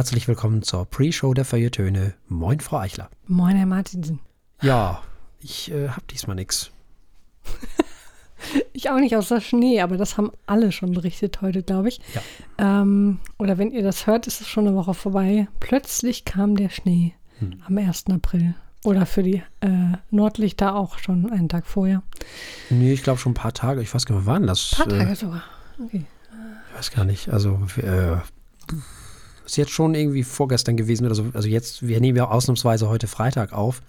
herzlich willkommen zur Pre-Show der Feuilletöne. Moin, Frau Eichler. Moin, Herr Martinsen. Ja, ich äh, habe diesmal nichts. Ich auch nicht außer Schnee, aber das haben alle schon berichtet heute, glaube ich. Ja. Ähm, oder wenn ihr das hört, ist es schon eine Woche vorbei. Plötzlich kam der Schnee Hm. am 1. April. Oder für die äh, Nordlichter auch schon einen Tag vorher. Nee, ich glaube schon ein paar Tage. Ich weiß gar nicht, wann waren das? Ein paar Tage Äh, sogar. Okay. ich weiß gar nicht. Also, äh, ist jetzt schon irgendwie vorgestern gewesen oder so. Also jetzt, wir nehmen ja ausnahmsweise heute Freitag auf.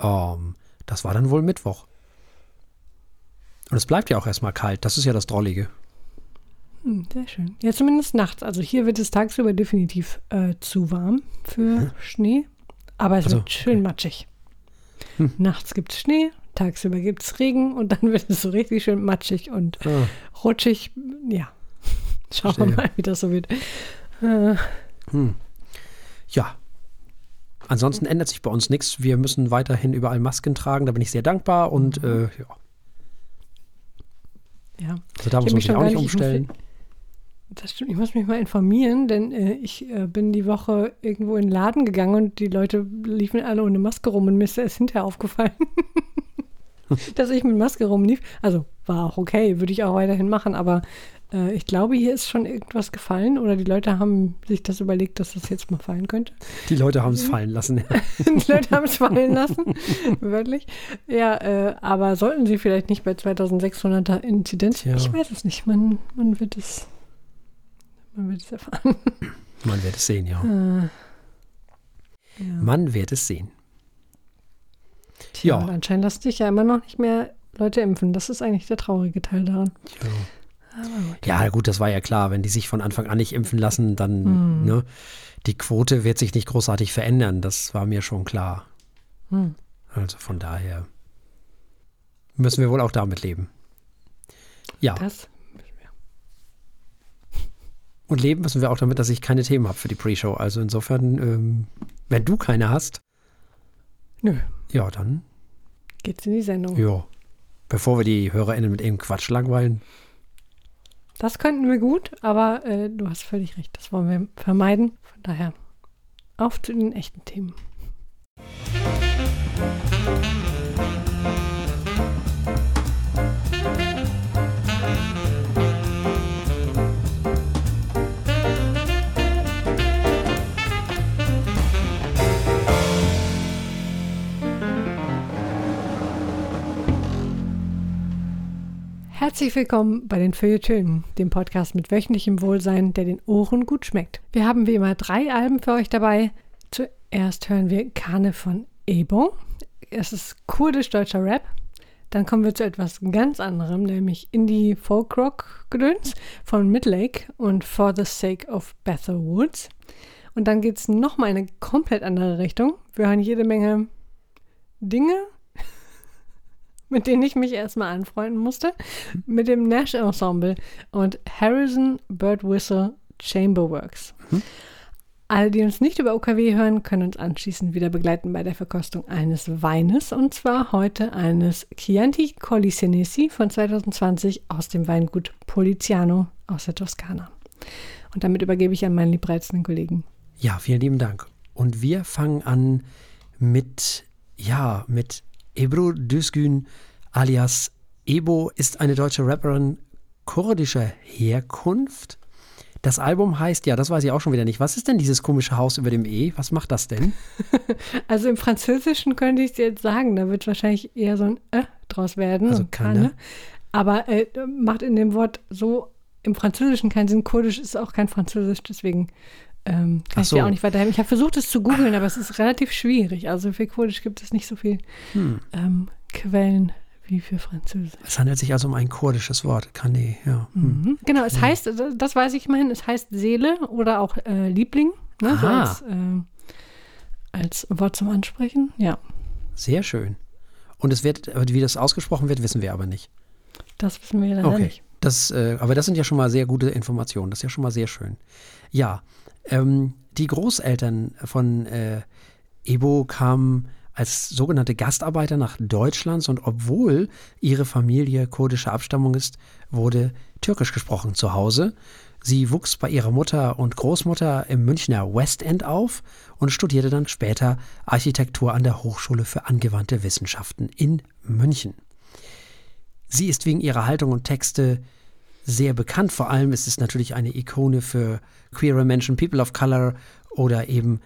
Ähm, das war dann wohl Mittwoch. Und es bleibt ja auch erstmal kalt. Das ist ja das Drollige. Hm, sehr schön. Ja, zumindest nachts. Also hier wird es tagsüber definitiv äh, zu warm für Schnee. Aber es Also, wird schön matschig. Hm. Nachts gibt es Schnee, tagsüber gibt es Regen und dann wird es so richtig schön matschig und Ah, rutschig. Ja, schauen wir Verstehe. mal, wie das so wird. Äh, hm. Ja. Ansonsten ändert sich bei uns nichts. Wir müssen weiterhin überall Masken tragen. Da bin ich sehr dankbar. Und Mhm. äh, ja, ja, also da Ich muss man sich auch nicht umstellen. das stimmt. Ich muss mich mal informieren, denn äh, ich äh, bin die Woche irgendwo in den Laden gegangen und die Leute liefen alle ohne Maske rum und mir ist erst hinterher aufgefallen, dass ich mit Maske rumlief. Also war auch okay, würde ich auch weiterhin machen, aber äh, ich glaube, hier ist schon irgendwas gefallen oder die Leute haben sich das überlegt, dass das jetzt mal fallen könnte. Die Leute haben Mhm. es fallen lassen. Ja. Die Leute haben es fallen lassen, wörtlich. Ja, äh, aber sollten sie vielleicht nicht bei 2600er Inzidenz? Tja. Ich weiß es nicht. Man, man wird es, man wird es erfahren. Man wird es sehen, ja. Äh, ja. Man wird es sehen. Tja, ja. und anscheinend lassen sich ja immer noch nicht mehr Leute impfen. Das ist eigentlich der traurige Teil daran. Ja. Gut. Ja, gut, das war ja klar. Wenn die sich von Anfang an nicht impfen lassen, dann, Hm. ne, die Quote wird sich nicht großartig verändern. Das war mir schon klar. Hm. Also von daher müssen wir wohl auch damit leben. Ja, Das, und leben müssen wir auch damit, dass ich keine Themen habe für die Pre-Show. Also insofern, ähm, wenn du keine hast, nö, ja, dann, geht's in die Sendung. ja. Bevor wir die HörerInnen mit eben Quatsch langweilen. Das könnten wir gut, aber äh, du hast völlig recht. Das wollen wir vermeiden. Von daher auf zu den echten Themen. Herzlich willkommen bei den Feuilletönen, dem Podcast mit wöchentlichem Wohlsein, der den Ohren gut schmeckt. Wir haben wie immer drei Alben für euch dabei. Zuerst hören wir Kane von Ebo. Es ist kurdisch-deutscher Rap. Dann kommen wir zu etwas ganz anderem, nämlich Indie Folk Rock Gedöns von Midlake und For the Sake of Bethel Woods. Und dann geht es nochmal in eine komplett andere Richtung. Wir hören jede Menge Dinge, mit denen ich mich erstmal anfreunden musste, mit dem Nash Ensemble und Harrison Bird Whistle Chamberworks. Mhm. Alle, die uns nicht über OKW hören, können uns anschließend wieder begleiten bei der Verkostung eines Weines und zwar heute eines Chianti Colli Senesi von 2020 aus dem Weingut Poliziano aus der Toskana. Und damit übergebe ich an meinen liebreizenden Kollegen. Ja, vielen lieben Dank. Und wir fangen an mit, ja, mit Ebru Düzgün alias Ebo ist eine deutsche Rapperin kurdischer Herkunft. Das Album heißt, ja, das weiß ich auch schon wieder nicht. Was ist denn dieses komische Haus über dem E? Was macht das denn? Also im Französischen könnte ich es jetzt sagen, da wird wahrscheinlich eher so ein Äh draus werden. Also. Kanne. Aber äh, macht in dem Wort so im Französischen keinen Sinn. Kurdisch ist auch kein Französisch, deswegen ähm, kann Ach ich dir so. auch nicht weiterhelfen. Ich habe versucht, es zu googeln, aber es ist relativ schwierig. Also für Kurdisch gibt es nicht so viel Hm. ähm, Quellen wie für Französisch. Es handelt sich also um ein kurdisches Wort. Kane, ja. Hm. Mhm. Genau, es heißt, das weiß ich immerhin, es heißt Seele oder auch äh, Liebling, ne, so als, äh, als Wort zum Ansprechen. Ja, Sehr schön. Und es wird, wie das ausgesprochen wird, wissen wir aber nicht. das wissen wir leider Okay. nicht. Das, äh, aber das sind ja schon mal sehr gute Informationen. Das ist ja schon mal sehr schön. Ja, ähm, die Großeltern von äh, Ebo kamen als sogenannte Gastarbeiter nach Deutschland und obwohl ihre Familie kurdischer Abstammung ist, wurde Türkisch gesprochen zu Hause. Sie wuchs bei ihrer Mutter und Großmutter im Münchner West End auf und studierte dann später Architektur an der Hochschule für angewandte Wissenschaften in München. Sie ist wegen ihrer Haltung und Texte sehr bekannt. Vor allem ist es natürlich eine Ikone für queere Menschen, People of Color oder eben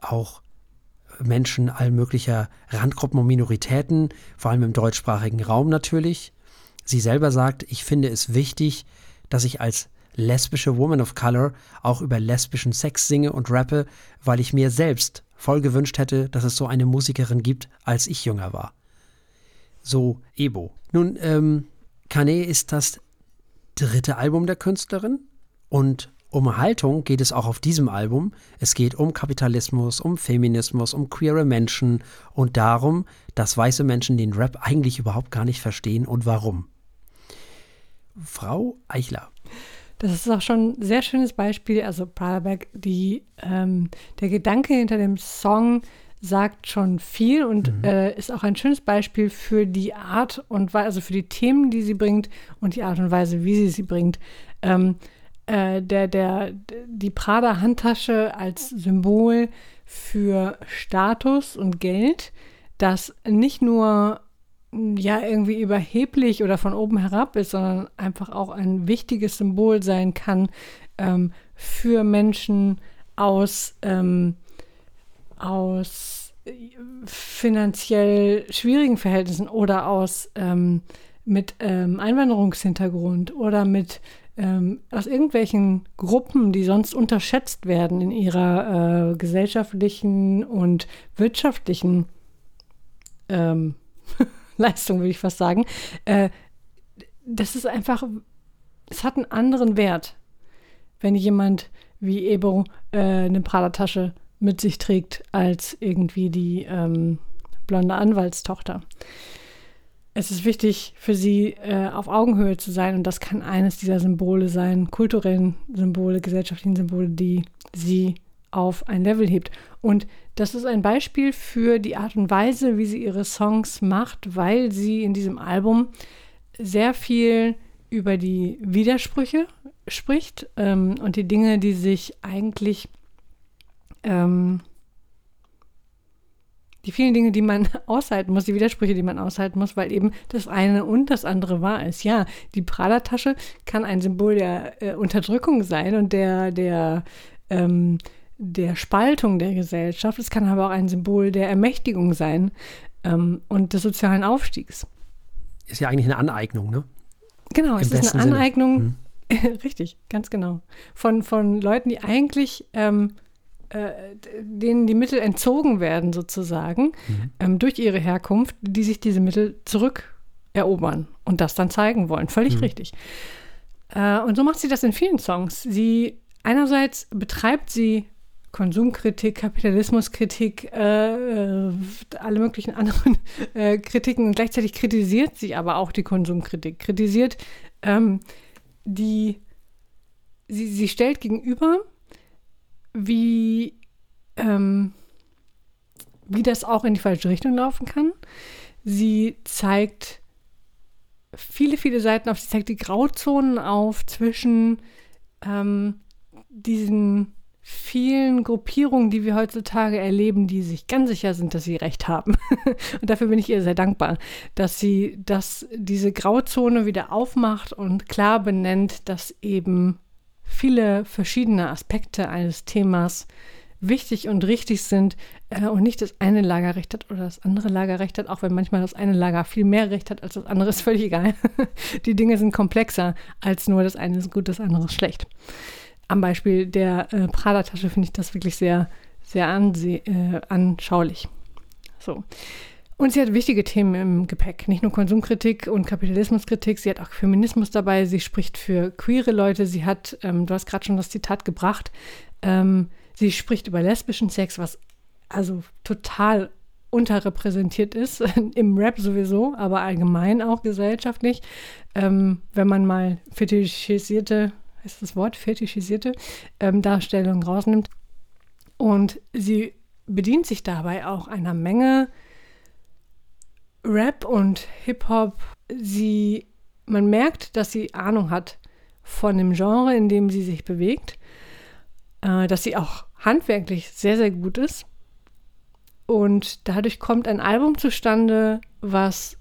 auch Menschen all möglicher Randgruppen und Minoritäten, vor allem im deutschsprachigen Raum natürlich. Sie selber sagt, ich finde es wichtig, dass ich als lesbische Woman of Color auch über lesbischen Sex singe und rappe, weil ich mir selbst voll gewünscht hätte, dass es so eine Musikerin gibt, als ich jünger war. So Ebo. Nun, ähm, Kane ist das dritte Album der Künstlerin und um Haltung geht es auch auf diesem Album. Es geht um Kapitalismus, um Feminismus, um queere Menschen und darum, dass weiße Menschen den Rap eigentlich überhaupt gar nicht verstehen und warum. Frau Eichler. Das ist auch schon ein sehr schönes Beispiel. Also Praderberg, die, ähm, der Gedanke hinter dem Song sagt schon viel und mhm. äh, ist auch ein schönes Beispiel für die Art und Weise, also für die Themen, die sie bringt und die Art und Weise, wie sie sie bringt. Ähm, äh, der, der, die Prada-Handtasche als Symbol für Status und Geld, das nicht nur ja irgendwie überheblich oder von oben herab ist, sondern einfach auch ein wichtiges Symbol sein kann ähm, für Menschen aus, ähm, aus finanziell schwierigen Verhältnissen oder aus ähm, mit ähm, Einwanderungshintergrund oder mit ähm, aus irgendwelchen Gruppen, die sonst unterschätzt werden in ihrer äh, gesellschaftlichen und wirtschaftlichen ähm, Leistung, würde ich fast sagen. Äh, das ist einfach, es hat einen anderen Wert, wenn jemand wie Ebo äh, eine Prada-Tasche mit sich trägt, als irgendwie die ähm, blonde Anwaltstochter es ist wichtig für sie, äh, auf Augenhöhe zu sein. Und das kann eines dieser Symbole sein, kulturellen Symbole, gesellschaftlichen Symbole, die sie auf ein Level hebt. Und das ist ein Beispiel für die Art und Weise, wie sie ihre Songs macht, weil sie in diesem Album sehr viel über die Widersprüche spricht ähm, und die Dinge, die sich eigentlich ähm, die vielen Dinge, die man aushalten muss, die Widersprüche, die man aushalten muss, weil eben das eine und das andere wahr ist. Ja, die Prada-Tasche kann ein Symbol der äh, Unterdrückung sein und der, der, ähm, der Spaltung der Gesellschaft. Es kann aber auch ein Symbol der Ermächtigung sein ähm, und des sozialen Aufstiegs. Ist ja eigentlich eine Aneignung, ne? Genau, Im es ist eine Aneignung. Hm. Richtig, ganz genau. Von, von Leuten, die eigentlich ähm, äh, denen die Mittel entzogen werden, sozusagen, mhm. ähm, durch ihre Herkunft, die sich diese Mittel zurückerobern und das dann zeigen wollen. Völlig mhm. richtig. Äh, und so macht sie das in vielen Songs. Sie einerseits betreibt sie Konsumkritik, Kapitalismuskritik, äh, alle möglichen anderen äh, Kritiken und gleichzeitig kritisiert sie aber auch die Konsumkritik, kritisiert ähm, die, sie, sie stellt gegenüber wie, ähm, wie das auch in die falsche Richtung laufen kann. Sie zeigt viele, viele Seiten auf. Sie zeigt die Grauzonen auf zwischen ähm, diesen vielen Gruppierungen, die wir heutzutage erleben, die sich ganz sicher sind, dass sie recht haben. und dafür bin ich ihr sehr dankbar, dass sie dass diese Grauzone wieder aufmacht und klar benennt, dass eben viele verschiedene Aspekte eines Themas wichtig und richtig sind äh, und nicht das eine Lager recht hat oder das andere Lager recht hat, auch wenn manchmal das eine Lager viel mehr recht hat als das andere, ist völlig egal. Die Dinge sind komplexer als nur das eine ist gut, das andere ist schlecht. Am Beispiel der äh, Prada-Tasche finde ich das wirklich sehr, sehr äh, anschaulich. So. Und sie hat wichtige Themen im Gepäck. Nicht nur Konsumkritik und Kapitalismuskritik, sie hat auch Feminismus dabei. Sie spricht für queere Leute. Sie hat, ähm, du hast gerade schon das Zitat gebracht, ähm, sie spricht über lesbischen Sex, was also total unterrepräsentiert ist, im Rap sowieso, aber allgemein auch gesellschaftlich. Ähm, wenn man mal fetischisierte, ist das Wort, fetischisierte ähm, Darstellungen rausnimmt. Und sie bedient sich dabei auch einer Menge Rap und Hip-Hop, sie, man merkt, dass sie Ahnung hat von dem Genre, in dem sie sich bewegt, äh, dass sie auch handwerklich sehr, sehr gut ist. Und dadurch kommt ein Album zustande, was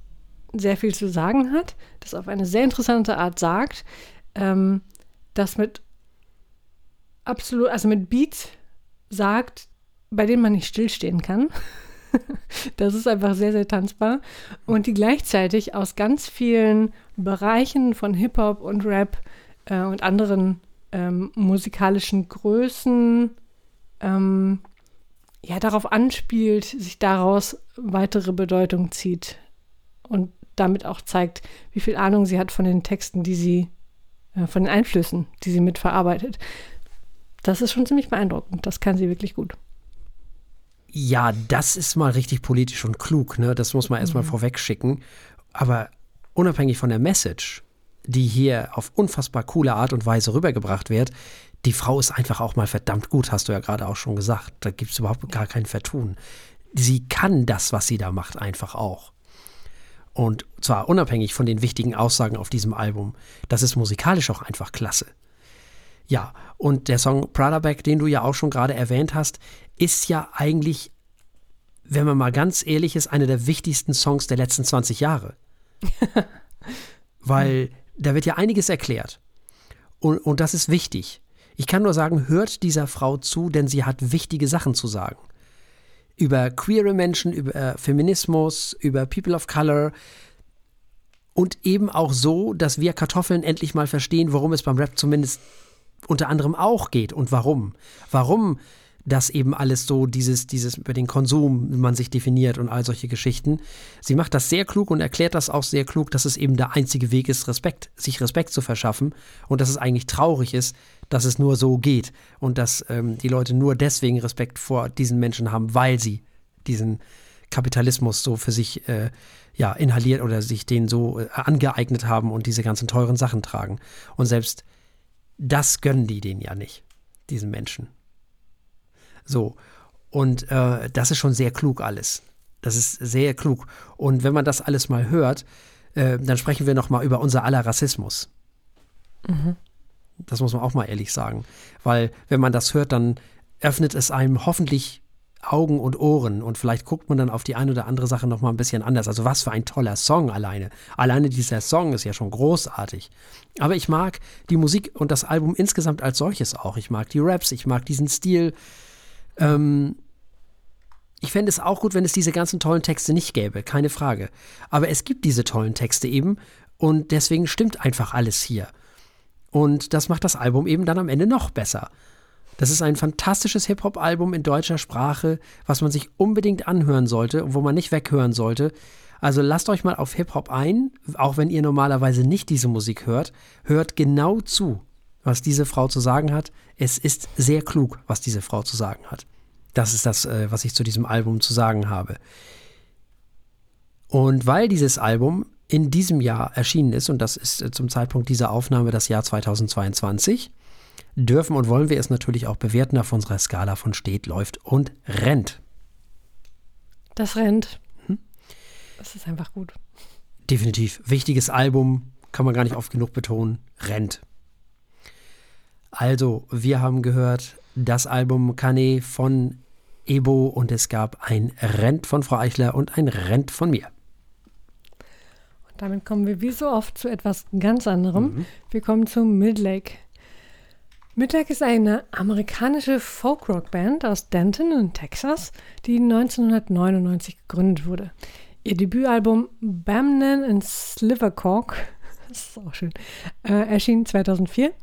sehr viel zu sagen hat, das auf eine sehr interessante Art sagt, ähm, das mit absolut, also mit Beats sagt, bei denen man nicht stillstehen kann. das ist einfach sehr, sehr tanzbar. Und die gleichzeitig aus ganz vielen Bereichen von Hip-Hop und Rap äh, und anderen ähm, musikalischen Größen ähm, ja darauf anspielt, sich daraus weitere Bedeutung zieht und damit auch zeigt, wie viel Ahnung sie hat von den Texten, die sie, äh, von den Einflüssen, die sie mitverarbeitet. Das ist schon ziemlich beeindruckend. Das kann sie wirklich gut. Ja, das ist mal richtig politisch und klug, ne? Das muss man erstmal mhm. vorweg schicken. Aber unabhängig von der Message, die hier auf unfassbar coole Art und Weise rübergebracht wird, die Frau ist einfach auch mal verdammt gut, hast du ja gerade auch schon gesagt. Da gibt es überhaupt gar kein Vertun. Sie kann das, was sie da macht, einfach auch. Und zwar unabhängig von den wichtigen Aussagen auf diesem Album. Das ist musikalisch auch einfach klasse. Ja, und der Song Pradaback, den du ja auch schon gerade erwähnt hast, ist ja eigentlich, wenn man mal ganz ehrlich ist, einer der wichtigsten Songs der letzten 20 Jahre. Weil da wird ja einiges erklärt. Und, und das ist wichtig. Ich kann nur sagen, hört dieser Frau zu, denn sie hat wichtige Sachen zu sagen. Über queere Menschen, über äh, Feminismus, über People of Color, und eben auch so, dass wir Kartoffeln endlich mal verstehen, worum es beim Rap zumindest unter anderem auch geht und warum. Warum das eben alles so, dieses, dieses über den Konsum man sich definiert und all solche Geschichten. Sie macht das sehr klug und erklärt das auch sehr klug, dass es eben der einzige Weg ist, Respekt, sich Respekt zu verschaffen und dass es eigentlich traurig ist, dass es nur so geht und dass ähm, die Leute nur deswegen Respekt vor diesen Menschen haben, weil sie diesen Kapitalismus so für sich äh, ja, inhaliert oder sich den so äh, angeeignet haben und diese ganzen teuren Sachen tragen. Und selbst das gönnen die denen ja nicht, diesen Menschen. So, und äh, das ist schon sehr klug alles. Das ist sehr klug. Und wenn man das alles mal hört, äh, dann sprechen wir noch mal über unser aller Rassismus. Mhm. Das muss man auch mal ehrlich sagen. Weil wenn man das hört, dann öffnet es einem hoffentlich Augen und Ohren und vielleicht guckt man dann auf die eine oder andere Sache noch mal ein bisschen anders. Also was für ein toller Song alleine. Alleine dieser Song ist ja schon großartig. Aber ich mag die Musik und das Album insgesamt als solches auch. Ich mag die Raps, ich mag diesen Stil. Ähm, ich fände es auch gut, wenn es diese ganzen tollen Texte nicht gäbe, keine Frage. Aber es gibt diese tollen Texte eben und deswegen stimmt einfach alles hier. Und das macht das Album eben dann am Ende noch besser. Das ist ein fantastisches Hip-Hop-Album in deutscher Sprache, was man sich unbedingt anhören sollte und wo man nicht weghören sollte. Also lasst euch mal auf Hip-Hop ein, auch wenn ihr normalerweise nicht diese Musik hört. Hört genau zu, was diese Frau zu sagen hat. Es ist sehr klug, was diese Frau zu sagen hat. Das ist das, äh, was ich zu diesem Album zu sagen habe. Und weil dieses Album in diesem Jahr erschienen ist, und das ist äh, zum Zeitpunkt dieser Aufnahme das Jahr 2022, dürfen und wollen wir es natürlich auch bewerten auf unserer Skala von steht, läuft und rennt. Das rennt. Hm? Das ist einfach gut. Definitiv. Wichtiges Album, kann man gar nicht oft genug betonen. Rennt. Also, wir haben gehört, das Album Kane von Ebo und es gab ein Rent von Frau Eichler und ein Rent von mir. Und damit kommen wir wie so oft zu etwas ganz anderem. Mhm. Wir kommen zu Midlake. Midlake ist eine amerikanische Folk-Rock-Band aus Denton in Texas, die 1999 gegründet wurde. Ihr Debütalbum Bamnan and Slivercork, das ist auch schön, äh, erschien 2004.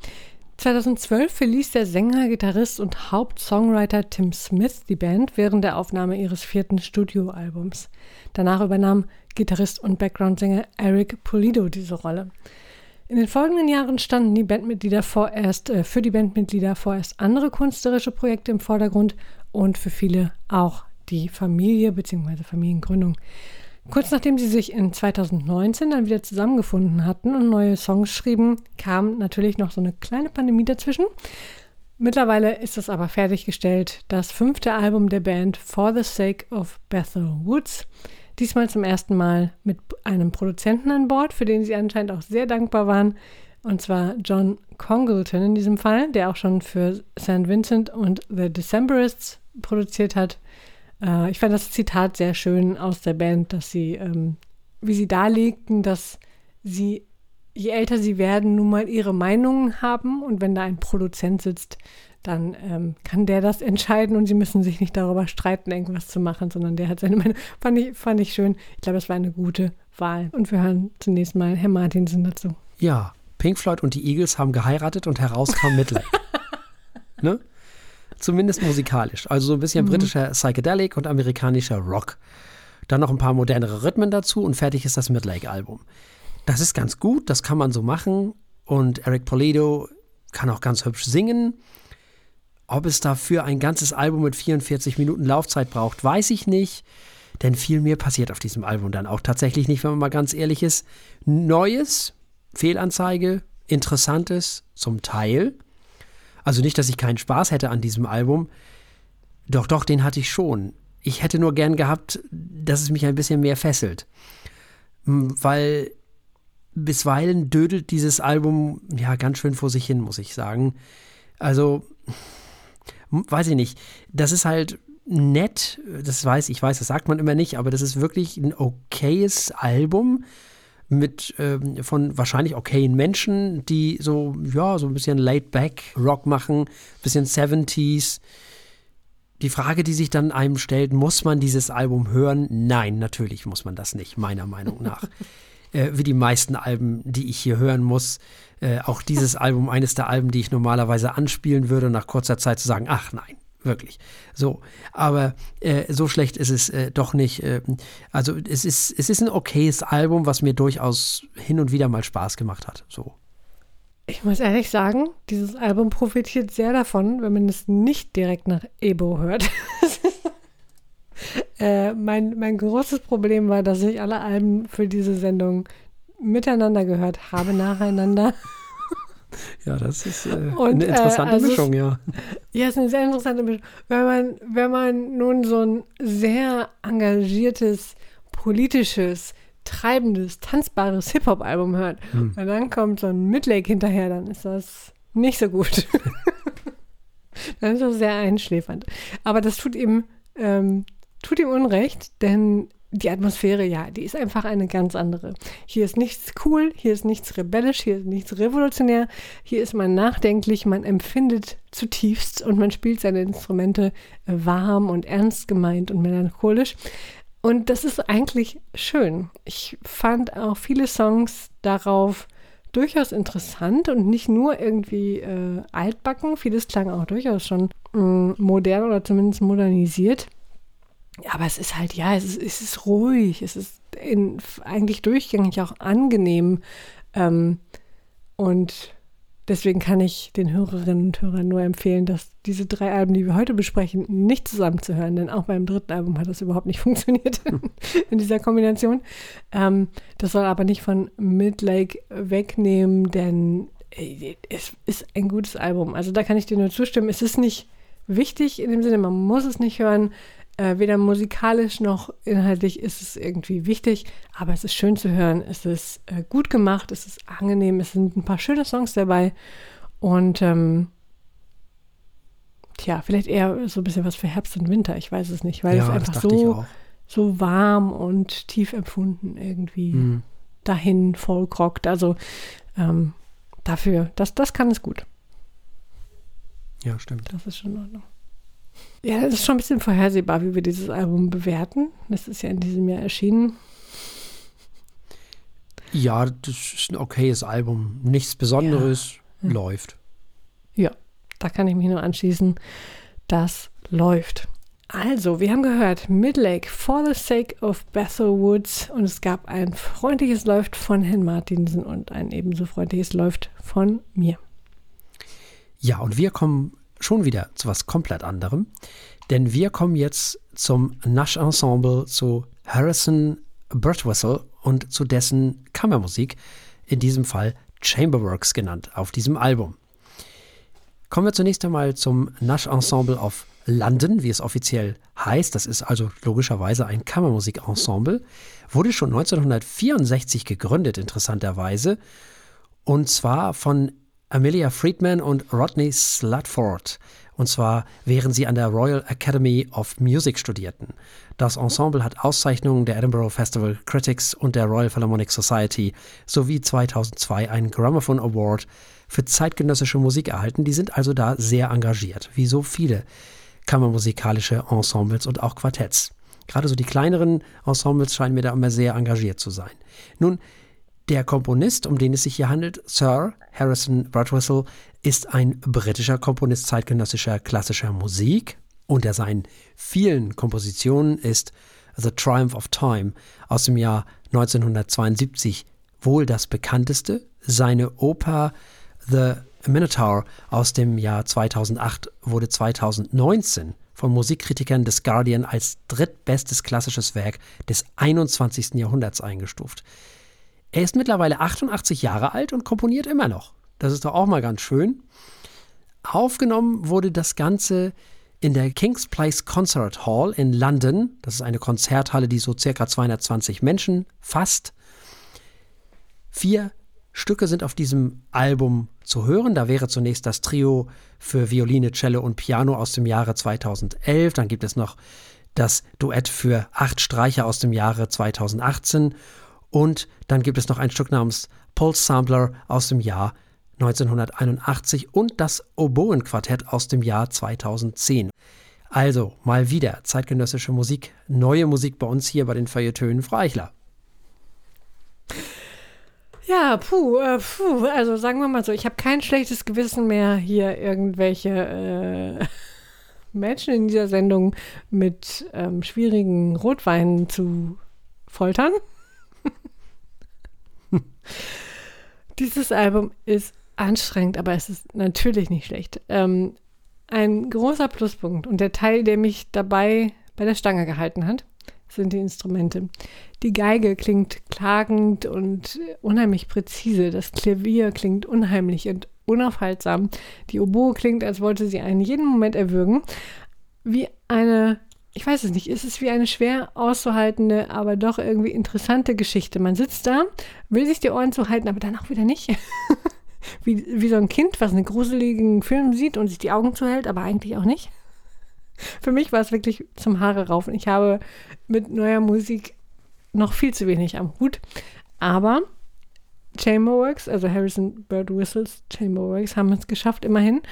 2012 verließ der Sänger, Gitarrist und Hauptsongwriter Tim Smith die Band während der Aufnahme ihres vierten Studioalbums. Danach übernahm Gitarrist und Background-Sänger Eric Pulido diese Rolle. In den folgenden Jahren standen die Bandmitglieder vorerst, äh, für die Bandmitglieder vorerst andere künstlerische Projekte im Vordergrund und für viele auch die Familie bzw. Familiengründung. Kurz nachdem sie sich in 2019 dann wieder zusammengefunden hatten und neue Songs schrieben, kam natürlich noch so eine kleine Pandemie dazwischen. Mittlerweile ist es aber fertiggestellt, das fünfte Album der Band For the Sake of Bethel Woods. Diesmal zum ersten Mal mit einem Produzenten an Bord, für den sie anscheinend auch sehr dankbar waren. Und zwar John Congleton in diesem Fall, der auch schon für St. Vincent und The Decemberists produziert hat. Äh, ich fand das Zitat sehr schön aus der Band, dass sie, ähm, wie sie darlegten, dass sie, je älter sie werden, nun mal ihre Meinungen haben und wenn da ein Produzent sitzt, dann ähm, kann der das entscheiden und sie müssen sich nicht darüber streiten, irgendwas zu machen, sondern der hat seine Meinung. Fand ich, fand ich schön. Ich glaube, das war eine gute Wahl. Und wir hören zunächst mal Herr Martinsen dazu. Ja, Pink Floyd und die Eagles haben geheiratet und herauskam Midlake. ne? Zumindest musikalisch. Also so ein bisschen mhm. britischer Psychedelic und amerikanischer Rock. Dann noch ein paar modernere Rhythmen dazu und fertig ist das Midlake-Album. Das ist ganz gut, das kann man so machen. Und Eric Polido kann auch ganz hübsch singen. Ob es dafür ein ganzes Album mit 44 Minuten Laufzeit braucht, weiß ich nicht. Denn viel mehr passiert auf diesem Album dann auch tatsächlich nicht, wenn man mal ganz ehrlich ist. Neues, Fehlanzeige, Interessantes zum Teil. Also nicht, dass ich keinen Spaß hätte an diesem Album. Doch, doch, den hatte ich schon. Ich hätte nur gern gehabt, dass es mich ein bisschen mehr fesselt. Weil bisweilen dödelt dieses Album ja ganz schön vor sich hin, muss ich sagen. Also, weiß ich nicht. Das ist halt nett, das weiß ich, weiß, das sagt man immer nicht, aber das ist wirklich ein okayes Album mit ähm, von wahrscheinlich okayen Menschen, die so, ja, so ein bisschen laid-back Rock machen, bisschen 70s. Die Frage, die sich dann einem stellt, muss man dieses Album hören? Nein, natürlich muss man das nicht, meiner Meinung nach. äh, wie die meisten Alben, die ich hier hören muss. Äh, auch dieses Album, eines der Alben, die ich normalerweise anspielen würde, nach kurzer Zeit zu sagen, ach nein, wirklich. So, aber äh, so schlecht ist es äh, doch nicht. Äh, also es ist, es ist ein okayes Album, was mir durchaus hin und wieder mal Spaß gemacht hat. So. Ich muss ehrlich sagen, dieses Album profitiert sehr davon, wenn man es nicht direkt nach Ebo hört. äh, mein, mein großes Problem war, dass ich alle Alben für diese Sendung miteinander gehört habe, nacheinander. Ja, das ist äh, und, eine interessante äh, also Mischung, ja. Ja, es ist eine sehr interessante Mischung. Wenn man, wenn man nun so ein sehr engagiertes, politisches, treibendes, tanzbares Hip-Hop-Album hört hm. und dann kommt so ein Midlake hinterher, dann ist das nicht so gut. dann ist das sehr einschläfernd. Aber das tut ihm, ähm, tut ihm Unrecht, denn die Atmosphäre, ja, die ist einfach eine ganz andere. Hier ist nichts cool, hier ist nichts rebellisch, hier ist nichts revolutionär. Hier ist man nachdenklich, man empfindet zutiefst und man spielt seine Instrumente warm und ernst gemeint und melancholisch. Und das ist eigentlich schön. Ich fand auch viele Songs darauf durchaus interessant und nicht nur irgendwie äh, altbacken. Vieles klang auch durchaus schon mh, mm, modern oder zumindest modernisiert. Aber es ist halt, ja, es ist, es ist ruhig, es ist in, eigentlich durchgängig auch angenehm. Ähm, und deswegen kann ich den Hörerinnen und Hörern nur empfehlen, dass diese drei Alben, die wir heute besprechen, nicht zusammenzuhören, denn auch beim dritten Album hat das überhaupt nicht funktioniert in dieser Kombination. Ähm, das soll aber nicht von Midlake wegnehmen, denn äh, es ist ein gutes Album. Also da kann ich dir nur zustimmen. Es ist nicht wichtig in dem Sinne, man muss es nicht hören. Äh, weder musikalisch noch inhaltlich ist es irgendwie wichtig, aber es ist schön zu hören, es ist äh, gut gemacht, es ist angenehm, es sind ein paar schöne Songs dabei und ähm, tja, vielleicht eher so ein bisschen was für Herbst und Winter, ich weiß es nicht, weil ja, es einfach so, so warm und tief empfunden irgendwie mhm. dahin vollkrockt. Also ähm, dafür, das, das kann es gut. Ja, stimmt. Das ist schon in Ordnung. Ja, es ist schon ein bisschen vorhersehbar, wie wir dieses Album bewerten. Das ist ja in diesem Jahr erschienen. Ja, das ist ein okayes Album. Nichts Besonderes, ja. läuft. Ja, da kann ich mich nur anschließen. Das läuft. Also, wir haben gehört, Midlake, For the Sake of Bethel Woods und es gab ein freundliches Läuft von Herrn Martinsen und ein ebenso freundliches Läuft von mir. Ja, und wir kommen schon wieder zu was komplett anderem, denn wir kommen jetzt zum Nash Ensemble, zu Harrison Birdwhistle und zu dessen Kammermusik, in diesem Fall Chamberworks genannt, auf diesem Album. Kommen wir zunächst einmal zum Nash Ensemble of London, wie es offiziell heißt. Das ist also logischerweise ein Kammermusikensemble. Wurde schon 1964 gegründet, interessanterweise. Und zwar von Amelia Friedman und Rodney Slutford. Und zwar während sie an der Royal Academy of Music studierten. Das Ensemble hat Auszeichnungen der Edinburgh Festival Critics und der Royal Philharmonic Society sowie 2002 einen Gramophone Award für zeitgenössische Musik erhalten. Die sind also da sehr engagiert, wie so viele kammermusikalische Ensembles und auch Quartetts. Gerade so die kleineren Ensembles scheinen mir da immer sehr engagiert zu sein. Nun, der Komponist, um den es sich hier handelt, Sir Harrison Birdwhistle, ist ein britischer Komponist zeitgenössischer klassischer Musik. Unter seinen vielen Kompositionen ist The Triumph of Time aus dem Jahr 1972 wohl das bekannteste. Seine Oper The Minotaur aus dem Jahr 2008 wurde 2019 von Musikkritikern des Guardian als drittbestes klassisches Werk des 21. Jahrhunderts eingestuft. Er ist mittlerweile 88 Jahre alt und komponiert immer noch. Das ist doch auch mal ganz schön. Aufgenommen wurde das Ganze in der King's Place Concert Hall in London. Das ist eine Konzerthalle, die so circa 220 Menschen fasst. Vier Stücke sind auf diesem Album zu hören. Da wäre zunächst das Trio für Violine, Cello und Piano aus dem Jahre 2011. Dann gibt es noch das Duett für acht Streicher aus dem Jahre 2018 und dann gibt es noch ein Stück namens Pulse Sampler aus dem Jahr 1981 und das Oboen-Quartett aus dem Jahr 2010. Also mal wieder zeitgenössische Musik, neue Musik bei uns hier bei den Feuilletönen Freichler. Ja, puh, äh, puh, also sagen wir mal so, ich habe kein schlechtes Gewissen mehr, hier irgendwelche äh, Menschen in dieser Sendung mit ähm, schwierigen Rotweinen zu foltern. Dieses Album ist anstrengend, aber es ist natürlich nicht schlecht. Ähm, ein großer Pluspunkt und der Teil, der mich dabei bei der Stange gehalten hat, sind die Instrumente. Die Geige klingt klagend und unheimlich präzise. Das Klavier klingt unheimlich und unaufhaltsam. Die Oboe klingt, als wollte sie einen jeden Moment erwürgen. Wie eine ich weiß es nicht, ist es wie eine schwer auszuhaltende, aber doch irgendwie interessante Geschichte. Man sitzt da, will sich die Ohren zuhalten, aber dann auch wieder nicht. wie, wie so ein Kind, was einen gruseligen Film sieht und sich die Augen zuhält, aber eigentlich auch nicht. Für mich war es wirklich zum Haare raufen. Ich habe mit neuer Musik noch viel zu wenig am Hut. Aber Chamberworks, also Harrison Bird Whistles Chamberworks, haben es geschafft, immerhin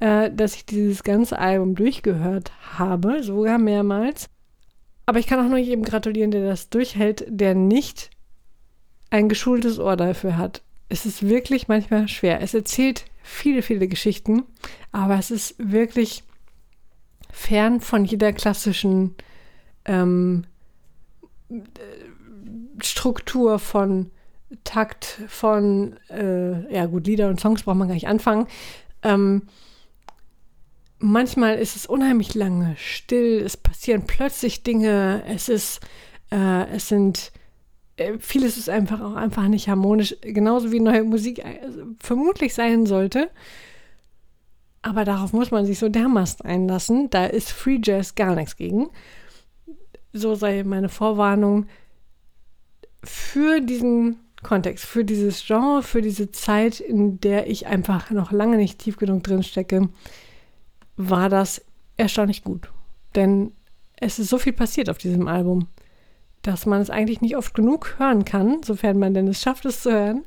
äh, dass ich dieses ganze Album durchgehört habe, sogar mehrmals. Aber ich kann auch nur jedem gratulieren, der das durchhält, der nicht ein geschultes Ohr dafür hat. Es ist wirklich manchmal schwer. Es erzählt viele, viele Geschichten, aber es ist wirklich fern von jeder klassischen ähm, Struktur von Takt, von, äh, ja gut, Lieder und Songs braucht man gar nicht anfangen. Ähm, manchmal ist es unheimlich lange still, es passieren plötzlich Dinge, es ist, äh, es sind, äh, vieles ist einfach auch einfach nicht harmonisch, genauso wie neue Musik äh, vermutlich sein sollte. Aber darauf muss man sich so dermaßen einlassen, da ist Free Jazz gar nichts gegen. So sei meine Vorwarnung für diesen Kontext, für dieses Genre, für diese Zeit, in der ich einfach noch lange nicht tief genug drin stecke, war das erstaunlich gut. Denn es ist so viel passiert auf diesem Album, dass man es eigentlich nicht oft genug hören kann, sofern man denn es schafft, es zu hören,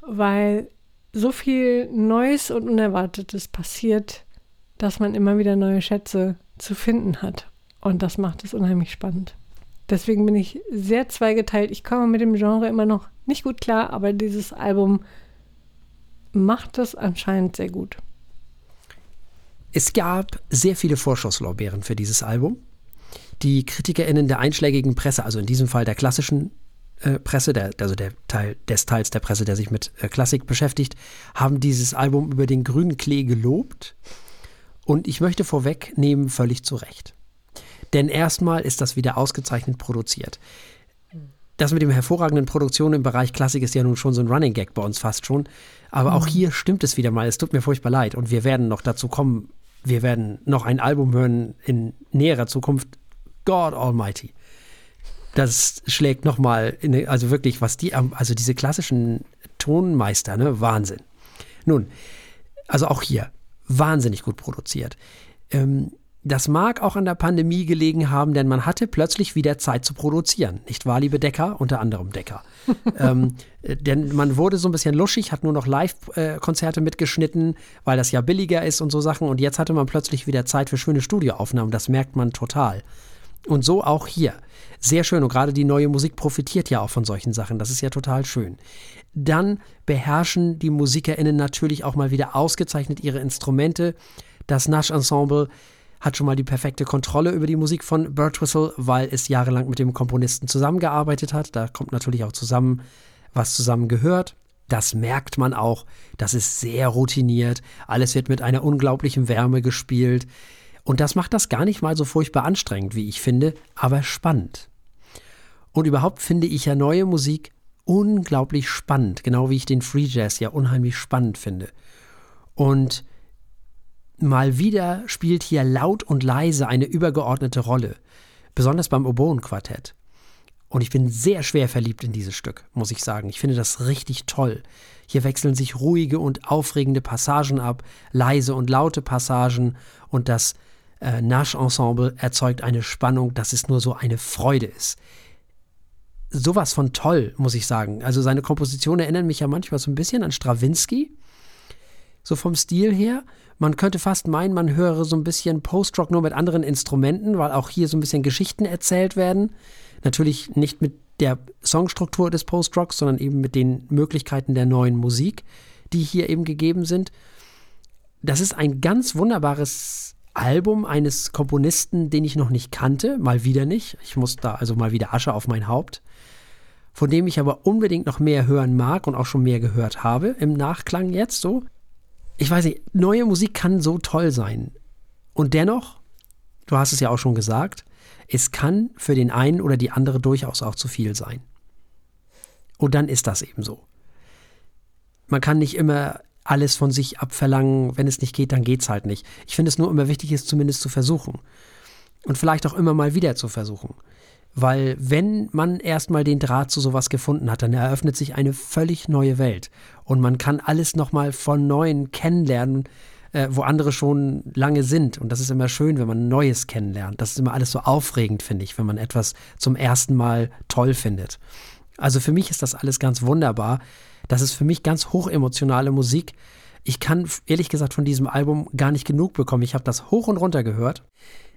weil so viel Neues und Unerwartetes passiert, dass man immer wieder neue Schätze zu finden hat. Und das macht es unheimlich spannend. Deswegen bin ich sehr zweigeteilt. Ich komme mit dem Genre immer noch nicht gut klar, aber dieses Album macht es anscheinend sehr gut. Es gab sehr viele Vorschusslorbeeren für dieses Album. Die KritikerInnen der einschlägigen Presse, also in diesem Fall der klassischen äh, Presse, der, also der Teil des Teils der Presse, der sich mit äh, Klassik beschäftigt, haben dieses Album über den grünen Klee gelobt. Und ich möchte vorwegnehmen, völlig zu Recht. Denn erstmal ist das wieder ausgezeichnet produziert. Das mit dem hervorragenden Produktion im Bereich Klassik ist ja nun schon so ein Running Gag bei uns fast schon. Aber auch mhm. hier stimmt es wieder mal. Es tut mir furchtbar leid. Und wir werden noch dazu kommen, wir werden noch ein Album hören in näherer Zukunft. God Almighty. Das schlägt nochmal, also wirklich, was die, also diese klassischen Tonmeister, ne? Wahnsinn. Nun, also auch hier, wahnsinnig gut produziert. Ähm, das mag auch an der Pandemie gelegen haben, denn man hatte plötzlich wieder Zeit zu produzieren. Nicht wahr, liebe Decker? Unter anderem Decker. ähm, äh, denn man wurde so ein bisschen luschig, hat nur noch Live-Konzerte mitgeschnitten, weil das ja billiger ist und so Sachen. Und jetzt hatte man plötzlich wieder Zeit für schöne Studioaufnahmen. Das merkt man total. Und so auch hier. Sehr schön. Und gerade die neue Musik profitiert ja auch von solchen Sachen. Das ist ja total schön. Dann beherrschen die MusikerInnen natürlich auch mal wieder ausgezeichnet ihre Instrumente. Das Nash-Ensemble hat schon mal die perfekte Kontrolle über die Musik von Birtwistle, weil es jahrelang mit dem Komponisten zusammengearbeitet hat. Da kommt natürlich auch zusammen, was zusammen gehört. Das merkt man auch. Das ist sehr routiniert. Alles wird mit einer unglaublichen Wärme gespielt. Und das macht das gar nicht mal so furchtbar anstrengend, wie ich finde, aber spannend. Und überhaupt finde ich ja neue Musik unglaublich spannend, genau wie ich den Free Jazz ja unheimlich spannend finde. Und Mal wieder spielt hier laut und leise eine übergeordnete Rolle, besonders beim Oboen-Quartett. Und ich bin sehr schwer verliebt in dieses Stück, muss ich sagen. Ich finde das richtig toll. Hier wechseln sich ruhige und aufregende Passagen ab, leise und laute Passagen und das äh, Nash-Ensemble erzeugt eine Spannung, dass es nur so eine Freude ist. Sowas von toll, muss ich sagen. Also seine Kompositionen erinnern mich ja manchmal so ein bisschen an Stravinsky, so vom Stil her. Man könnte fast meinen, man höre so ein bisschen Post-Rock nur mit anderen Instrumenten, weil auch hier so ein bisschen Geschichten erzählt werden. Natürlich nicht mit der Songstruktur des Post-Rocks, sondern eben mit den Möglichkeiten der neuen Musik, die hier eben gegeben sind. Das ist ein ganz wunderbares Album eines Komponisten, den ich noch nicht kannte, mal wieder nicht. Ich muss da also mal wieder Asche auf mein Haupt. Von dem ich aber unbedingt noch mehr hören mag und auch schon mehr gehört habe im Nachklang jetzt so ich weiß nicht, neue Musik kann so toll sein. Und dennoch, du hast es ja auch schon gesagt, es kann für den einen oder die andere durchaus auch zu viel sein. Und dann ist das eben so. Man kann nicht immer alles von sich abverlangen. Wenn es nicht geht, dann geht es halt nicht. Ich finde es nur immer wichtig, es zumindest zu versuchen. Und vielleicht auch immer mal wieder zu versuchen. Weil wenn man erstmal den Draht zu sowas gefunden hat, dann eröffnet sich eine völlig neue Welt. Und man kann alles nochmal von Neuem kennenlernen, äh, wo andere schon lange sind. Und das ist immer schön, wenn man Neues kennenlernt. Das ist immer alles so aufregend, finde ich, wenn man etwas zum ersten Mal toll findet. Also für mich ist das alles ganz wunderbar. Das ist für mich ganz hochemotionale Musik. Ich kann ehrlich gesagt von diesem Album gar nicht genug bekommen. Ich habe das hoch und runter gehört.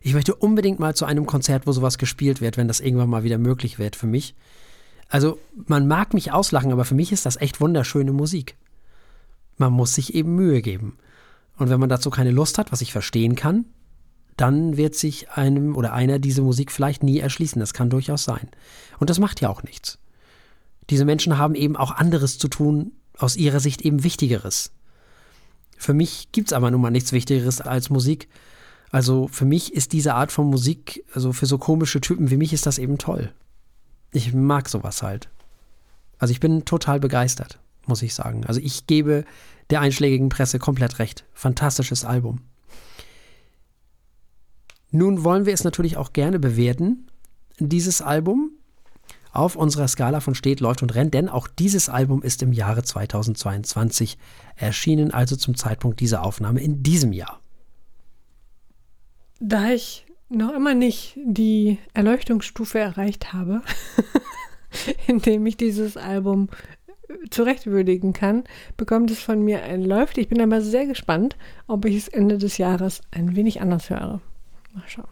Ich möchte unbedingt mal zu einem Konzert, wo sowas gespielt wird, wenn das irgendwann mal wieder möglich wird für mich. Also, man mag mich auslachen, aber für mich ist das echt wunderschöne Musik. Man muss sich eben Mühe geben. Und wenn man dazu keine Lust hat, was ich verstehen kann, dann wird sich einem oder einer diese Musik vielleicht nie erschließen. Das kann durchaus sein. Und das macht ja auch nichts. Diese Menschen haben eben auch anderes zu tun, aus ihrer Sicht eben Wichtigeres. Für mich gibt es aber nun mal nichts Wichtigeres als Musik. Also für mich ist diese Art von Musik, also für so komische Typen wie mich ist das eben toll. Ich mag sowas halt. Also ich bin total begeistert, muss ich sagen. Also ich gebe der einschlägigen Presse komplett recht. Fantastisches Album. Nun wollen wir es natürlich auch gerne bewerten, dieses Album, auf unserer Skala von steht, läuft und rennt, denn auch dieses Album ist im Jahre 2022 erschienen, also zum Zeitpunkt dieser Aufnahme in diesem Jahr. Da ich noch immer nicht die Erleuchtungsstufe erreicht habe, indem ich dieses Album zurechtwürdigen kann, bekommt es von mir ein Läuft. Ich bin aber sehr gespannt, ob ich es Ende des Jahres ein wenig anders höre. Mal schauen.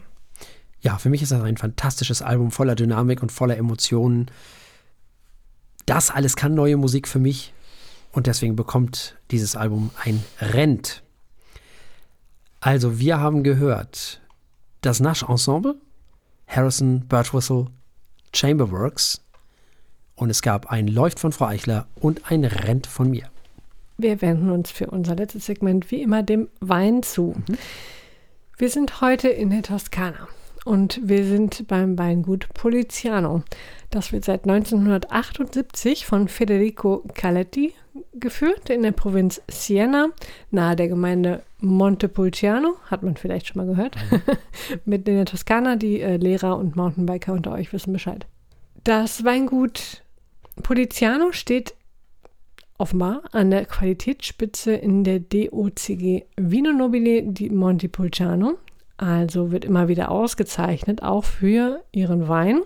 Ja, für mich ist das ein fantastisches Album voller Dynamik und voller Emotionen. Das alles kann neue Musik für mich und deswegen bekommt dieses Album ein Rent. Also, wir haben gehört das Nash Ensemble, Harrison, Birtwistle, Chamberworks und es gab ein Läuft von Frau Eichler und ein Rent von mir. Wir wenden uns für unser letztes Segment wie immer dem Wein zu. Mhm. Wir sind heute in der Toskana und wir sind beim Weingut Poliziano. Das wird seit 1978 von Federico Caletti geführt in der Provinz Siena, nahe der Gemeinde Montepulciano, hat man vielleicht schon mal gehört, mhm. mit in der Toskana. Die äh, Lehrer und Mountainbiker unter euch wissen Bescheid. Das Weingut Poliziano steht offenbar an der Qualitätsspitze in der DOCG Vino Nobile di Montepulciano. Also wird immer wieder ausgezeichnet, auch für ihren Wein.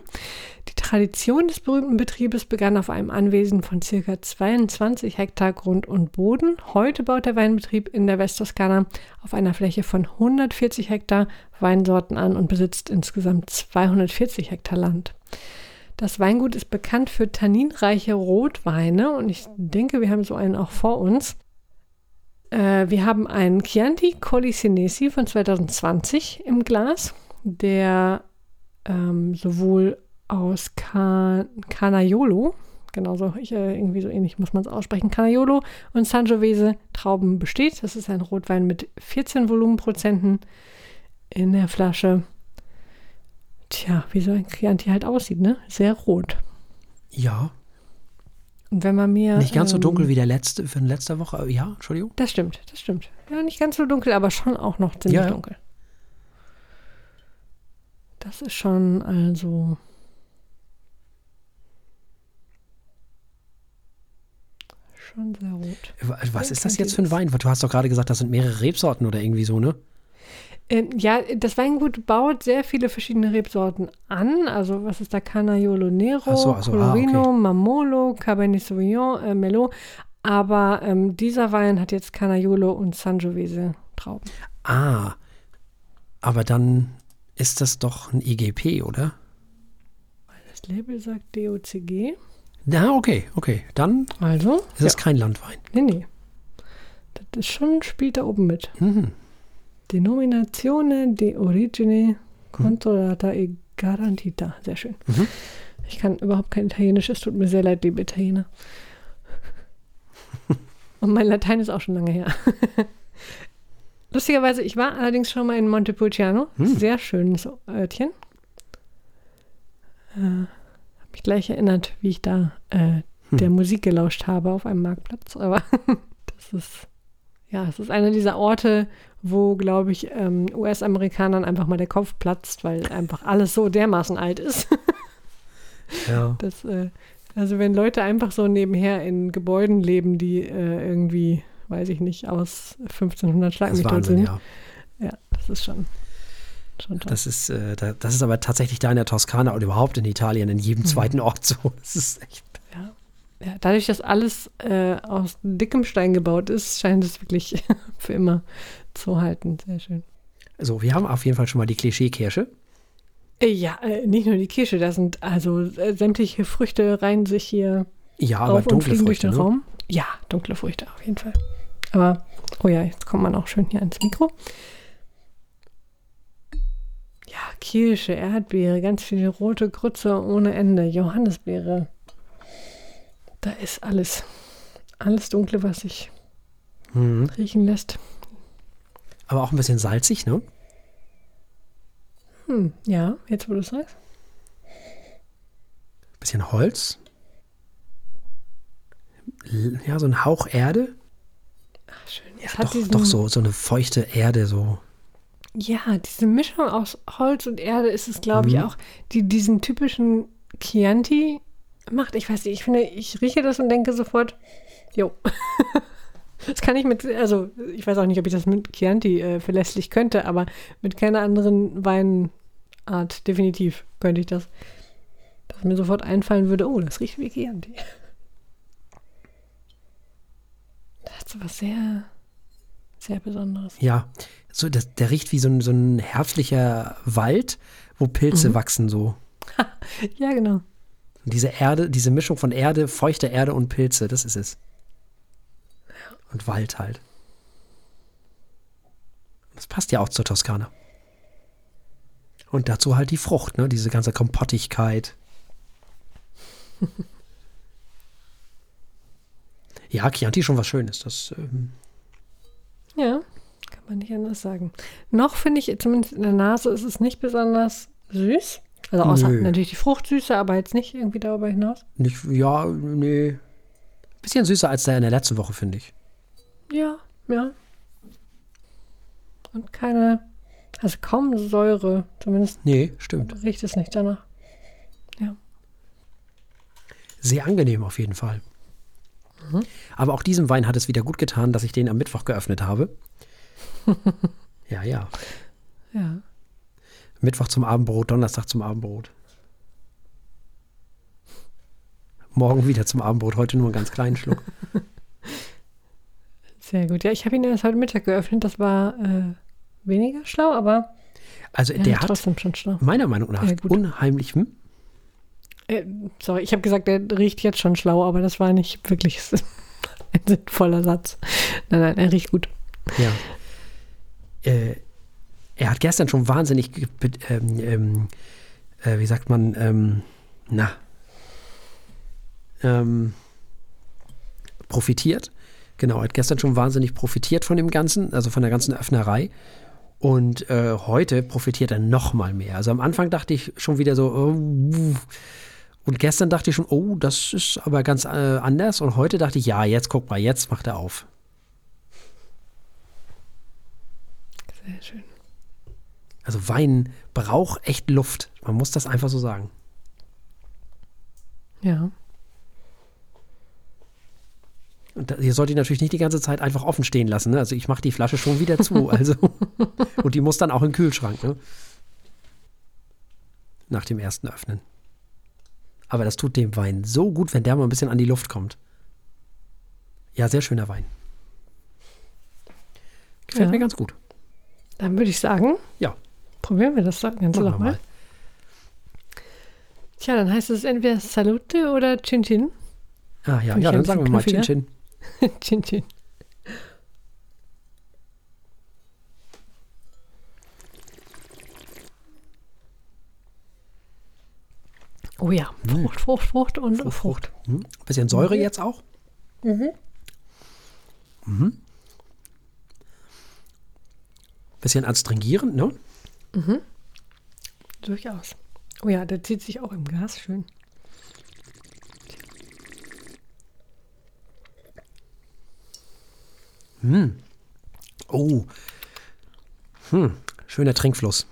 Die Tradition des berühmten Betriebes begann auf einem Anwesen von ca. 22 Hektar Grund und Boden. Heute baut der Weinbetrieb in der Westtoskana auf einer Fläche von 140 Hektar Weinsorten an und besitzt insgesamt 240 Hektar Land. Das Weingut ist bekannt für tanninreiche Rotweine und ich denke, wir haben so einen auch vor uns. Äh, wir haben einen Chianti Colli Senesi von 2020 im Glas, der ähm, sowohl aus Can Canaiolo, genauso ich, äh, irgendwie so ähnlich muss man es aussprechen, Canaiolo und Sangiovese Trauben besteht. Das ist ein Rotwein mit 14 Volumenprozenten in der Flasche. Tja, wie so ein Chianti halt aussieht, ne? Sehr rot. Ja. Und wenn man mir. Nicht ganz so ähm, dunkel wie der letzte, für letzte Woche. Ja, Entschuldigung. Das stimmt, das stimmt. Ja, nicht ganz so dunkel, aber schon auch noch ziemlich Ja, dunkel. Das ist schon also. Schon sehr rot. Was Ja, ist das jetzt für ein Wein? Du hast doch gerade gesagt, das sind mehrere Rebsorten oder irgendwie so, ne? Ähm, ja, das Weingut baut sehr viele verschiedene Rebsorten an. Also, was ist da? Canaiolo Nero, so, ach so, ah, Colorino, okay. Mamolo, Cabernet Sauvignon, äh, Merlot. Aber ähm, dieser Wein hat jetzt Canaiolo und Sangiovese Trauben. Ah. Aber dann ist das doch ein IGP, oder? Das Label sagt DOCG. Na, okay, okay. Dann Also, ist es kein Landwein. nee, nee. Das ist schon, spielt da oben mit. Mhm. Denominazione di origine controllata e garantita. Sehr schön. Mhm. Ich kann überhaupt kein Italienisch. Es tut mir sehr leid, liebe Italiener. Und mein Latein ist auch schon lange her. Lustigerweise, ich war allerdings schon mal in Montepulciano. Hm. Sehr schönes Örtchen. Äh, hab mich gleich erinnert, wie ich da äh, Hm. der Musik gelauscht habe auf einem Marktplatz. Aber das ist, ja, es ist einer dieser Orte, wo, glaube ich, ähm, US-Amerikanern einfach mal der Kopf platzt, weil einfach alles so dermaßen alt ist. Ja. Das, äh, also wenn Leute einfach so nebenher in Gebäuden leben, die äh, irgendwie, weiß ich nicht, aus 1500 Schlag mich sind. ja. Ja, das ist schon, schon toll. Das ist, äh, da- das ist aber tatsächlich da in der Toskana oder überhaupt in Italien in Mhm. jedem zweiten Ort so. Das ist echt. ja. Ja, dadurch, dass alles äh, aus dickem Stein gebaut ist, scheint es wirklich für immer zu halten. Sehr schön. So, wir haben auf jeden Fall schon mal die Klischee-Kirsche. Äh, Ja, äh, nicht nur die Kirsche, da sind also äh, sämtliche Früchte reihen sich hier Ja, aber auf und dunkle fliegen durch Früchte. den Ne? Raum. Ja, dunkle Früchte auf jeden Fall. Aber, oh ja, jetzt kommt man auch schön hier ans Mikro. Ja, Kirsche, Erdbeere, ganz viele rote Grütze ohne Ende, Johannisbeere. Da ist alles. Alles Dunkle, was sich Mhm. riechen lässt. Aber auch ein bisschen salzig, ne? Hm, ja, jetzt wo du es sagst. Bisschen Holz. Ja, so ein Hauch Erde. Ach, schön. Ja, doch, diesen, doch so, so eine feuchte Erde, so. Ja, diese Mischung aus Holz und Erde ist es, glaube ich, Mhm. auch, die diesen typischen Chianti macht. Ich weiß nicht, ich finde, ich rieche das und denke sofort, jo. Das kann ich mit, also ich weiß auch nicht, ob ich das mit Chianti äh, verlässlich könnte, aber mit keiner anderen Weinart definitiv könnte ich das. Dass mir sofort einfallen würde, oh, das riecht wie Chianti. Das hat so was sehr, sehr Besonderes. Ja, so, das, der riecht wie so ein, so ein herbstlicher Wald, wo Pilze Mhm. wachsen, so. Ja, genau. Und diese Erde, diese Mischung von Erde, feuchter Erde und Pilze, das ist es. Und Wald halt. Das passt ja auch zur Toskana. Und dazu halt die Frucht, ne? Diese ganze Kompottigkeit. ja, Chianti schon was Schönes. Das, ähm, Ja, kann man nicht anders sagen. Noch finde ich, zumindest in der Nase, ist es nicht besonders süß. Also außer Nö. natürlich die Fruchtsüße, aber jetzt nicht irgendwie darüber hinaus. nicht, ja, nee. Bisschen süßer als der in der letzten Woche, finde ich. Ja, ja. Und keine, also kaum Säure, zumindest Nee, stimmt. riecht es nicht danach. Sehr angenehm auf jeden Fall. Aber auch diesem Wein hat es wieder gut getan, dass ich den am Mittwoch geöffnet habe. ja, ja. Ja. Mittwoch zum Abendbrot, Donnerstag zum Abendbrot. Morgen wieder zum Abendbrot, heute nur einen ganz kleinen Schluck. Sehr gut. Ja, ich habe ihn erst heute Mittag geöffnet. Das war äh, weniger schlau, aber Also ja, der hat trotzdem schon schlau. meiner Meinung nach Ja, unheimlich, hm? Äh, sorry, ich habe gesagt, der riecht jetzt schon schlau, aber das war nicht wirklich ein sinnvoller Satz. Nein, nein, er riecht gut. Ja. Äh, er hat gestern schon wahnsinnig, ähm, ähm, äh, wie sagt man, ähm, na, ähm, profitiert. Genau, er hat gestern schon wahnsinnig profitiert von dem Ganzen, also von der ganzen Öffnerei. Und äh, heute profitiert er noch mal mehr. Also am Anfang dachte ich schon wieder so, oh, und gestern dachte ich schon, oh, das ist aber ganz äh, anders. Und heute dachte ich, ja, jetzt guck mal, jetzt macht er auf. Sehr schön. Also Wein braucht echt Luft. Man muss das einfach so sagen. Ja. Und da- ihr solltet ihn natürlich nicht die ganze Zeit einfach offen stehen lassen. Ne? Also ich mache die Flasche schon wieder zu. Also und die muss dann auch im Kühlschrank. Ne? Nach dem ersten Öffnen. Aber das tut dem Wein so gut, wenn der mal ein bisschen an die Luft kommt. Ja, sehr schöner Wein. Gefällt Ja. mir ganz gut. Dann würde ich sagen, Ja, probieren wir das Ganze machen wir doch mal. mal. Tja, dann heißt es entweder Salute oder Chin Chin. Ah ja, ja dann sagen wir mal Chin. Chin. Chin Chin. Oh ja, Frucht, Frucht, Frucht und Frucht. Hm? Bisschen Säure jetzt auch. Mhm. Bisschen adstringierend, ne? Durchaus. Oh ja, der zieht sich auch im Glas schön. Oh. Hm. Schöner Trinkfluss.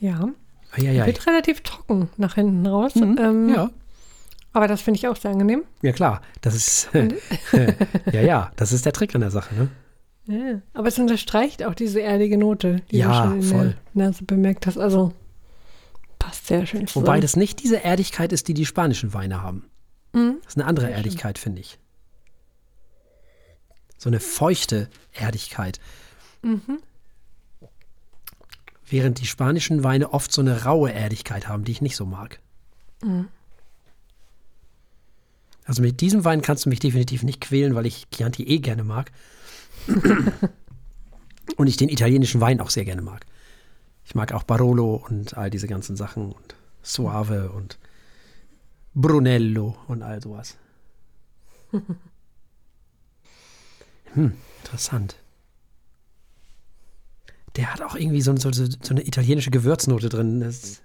Ja, Eieiei. wird relativ trocken nach hinten raus. Ähm, Ja. Aber das finde ich auch sehr angenehm. Ja, klar. Das ist. ja, ja. Das ist der Trick an der Sache, ne? Ja. Aber es unterstreicht auch diese erdige Note, die Ja, du schon in voll. der Nase bemerkt hast. Also passt sehr schön zusammen. Wobei das nicht diese Erdigkeit ist, die die spanischen Weine haben. Mhm. Das ist eine andere Erdigkeit, finde ich. So eine feuchte Erdigkeit. Mhm. Während die spanischen Weine oft so eine raue Erdigkeit haben, die ich nicht so mag. Mhm. Also mit diesem Wein kannst du mich definitiv nicht quälen, weil ich Chianti eh gerne mag. und ich den italienischen Wein auch sehr gerne mag. Ich mag auch Barolo und all diese ganzen Sachen und Suave und Brunello und all sowas. Hm, interessant. Der hat auch irgendwie so, so, so eine italienische Gewürznote drin. Das,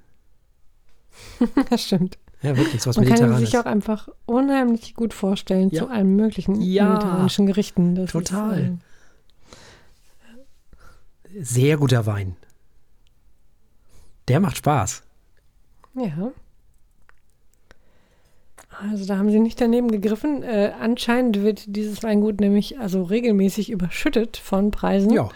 Das stimmt. ja, wirklich, so was Man kann sich auch einfach unheimlich gut vorstellen Ja. zu allen möglichen Ja. mediterranischen Gerichten. Das Total. Ist, Sehr guter Wein. Der macht Spaß. äh, ja. Also da haben sie nicht daneben gegriffen. Äh, anscheinend wird dieses Weingut nämlich also regelmäßig überschüttet von Preisen. Ja,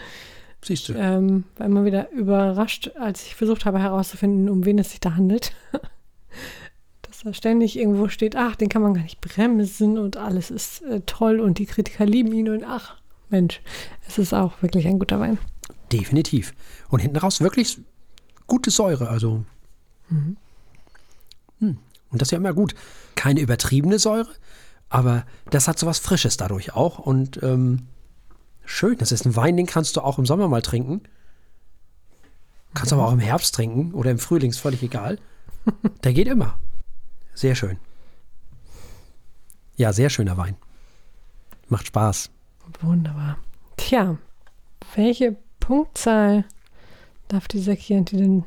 siehst du. Ähm, war immer wieder überrascht, als ich versucht habe herauszufinden, um wen es sich da handelt. Dass da ständig irgendwo steht, ach, den kann man gar nicht bremsen und alles ist äh, toll und die Kritiker lieben ihn und ach, Mensch, es ist auch wirklich ein guter Wein. Definitiv. Und hinten raus wirklich gute Säure. Also. Hm. Und das ist ja immer gut. Keine übertriebene Säure, aber das hat so was Frisches dadurch auch. Und ähm, schön. Das ist ein Wein, den kannst du auch im Sommer mal trinken. Kannst aber auch im Herbst trinken oder im Frühling, ist völlig egal. Der geht immer. Sehr schön. Ja, sehr schöner Wein. Macht Spaß. Wunderbar. Tja, welche Punktzahl darf dieser Chianti denn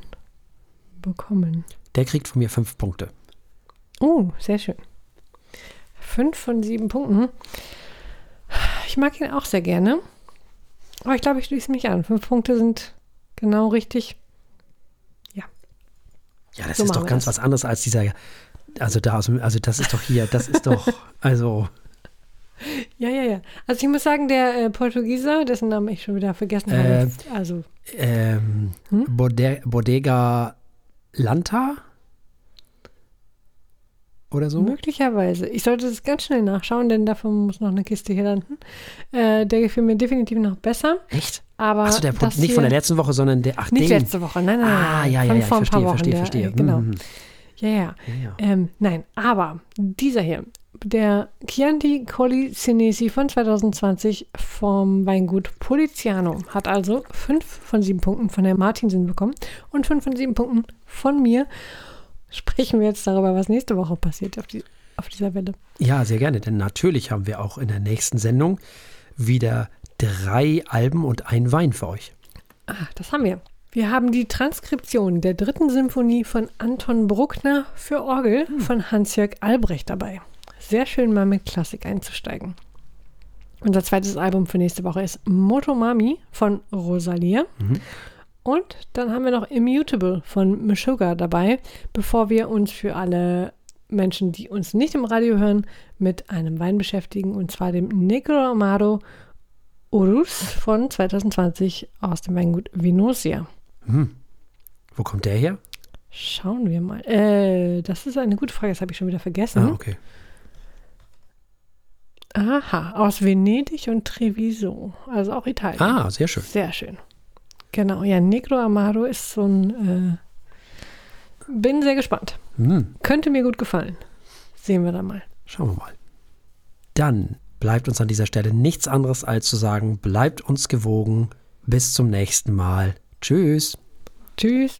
bekommen? Der kriegt von mir fünf Punkte. Oh, sehr schön. Fünf von sieben Punkten. Ich mag ihn auch sehr gerne. Aber ich glaube, ich schließe mich an. Fünf Punkte sind genau richtig. Ja, das So ist doch ganz das. was anderes als dieser Also da, aus, also das ist doch hier, das ist doch, also. Ja, ja, ja. Also ich muss sagen, der äh, Portugieser, dessen Namen ich schon wieder vergessen habe, Äh, ist- also Ähm, Hm? Bode Bodega Lanta? Oder so? möglicherweise. Ich sollte das ganz schnell nachschauen, denn davon muss noch eine Kiste hier landen. Äh, der gefiel mir definitiv noch besser. Echt? Aber Achso, der das nicht von der letzten Woche, sondern der, ach, Nicht den. letzte Woche, nein, nein, nein. Ah, ja, ja, von ja, ich verstehe, Wochen. verstehe, der, verstehe. Äh, genau. Mhm. Ja, ja. Ja, ja. Ähm, nein, aber dieser hier, der Chianti Colli Senesi von 2020 vom Weingut Poliziano hat also fünf von sieben Punkten von Herrn Martinsen bekommen und fünf von sieben Punkten von mir. Sprechen wir jetzt darüber, was nächste Woche passiert auf, die, auf dieser Welle. Ja, sehr gerne, denn natürlich haben wir auch in der nächsten Sendung wieder drei Alben und ein Wein für euch. Ah, das haben wir. Wir haben die Transkription der dritten Symphonie von Anton Bruckner für Orgel von Hans-Jörg Albrecht dabei. Sehr schön mal mit Klassik einzusteigen. Unser zweites Album für nächste Woche ist Motomami von Rosalia. Und dann haben wir noch Immutable von Meshuggah dabei, bevor wir uns für alle Menschen, die uns nicht im Radio hören, mit einem Wein beschäftigen, und zwar dem Negro Amaro Urus von 2020 aus dem Weingut Vinosia. Hm. Wo kommt der her? Schauen wir mal. Äh, das ist eine gute Frage, das habe ich schon wieder vergessen. Ah, okay. Aha, aus Venedig und Treviso, also auch Italien. Ah, sehr schön. Sehr schön. Genau, ja, Negro Amaro ist so ein. Äh, bin sehr gespannt. Hm. Könnte mir gut gefallen. Sehen wir dann mal. Schauen wir mal. Dann bleibt uns an dieser Stelle nichts anderes als zu sagen, bleibt uns gewogen. Bis zum nächsten Mal. Tschüss. Tschüss.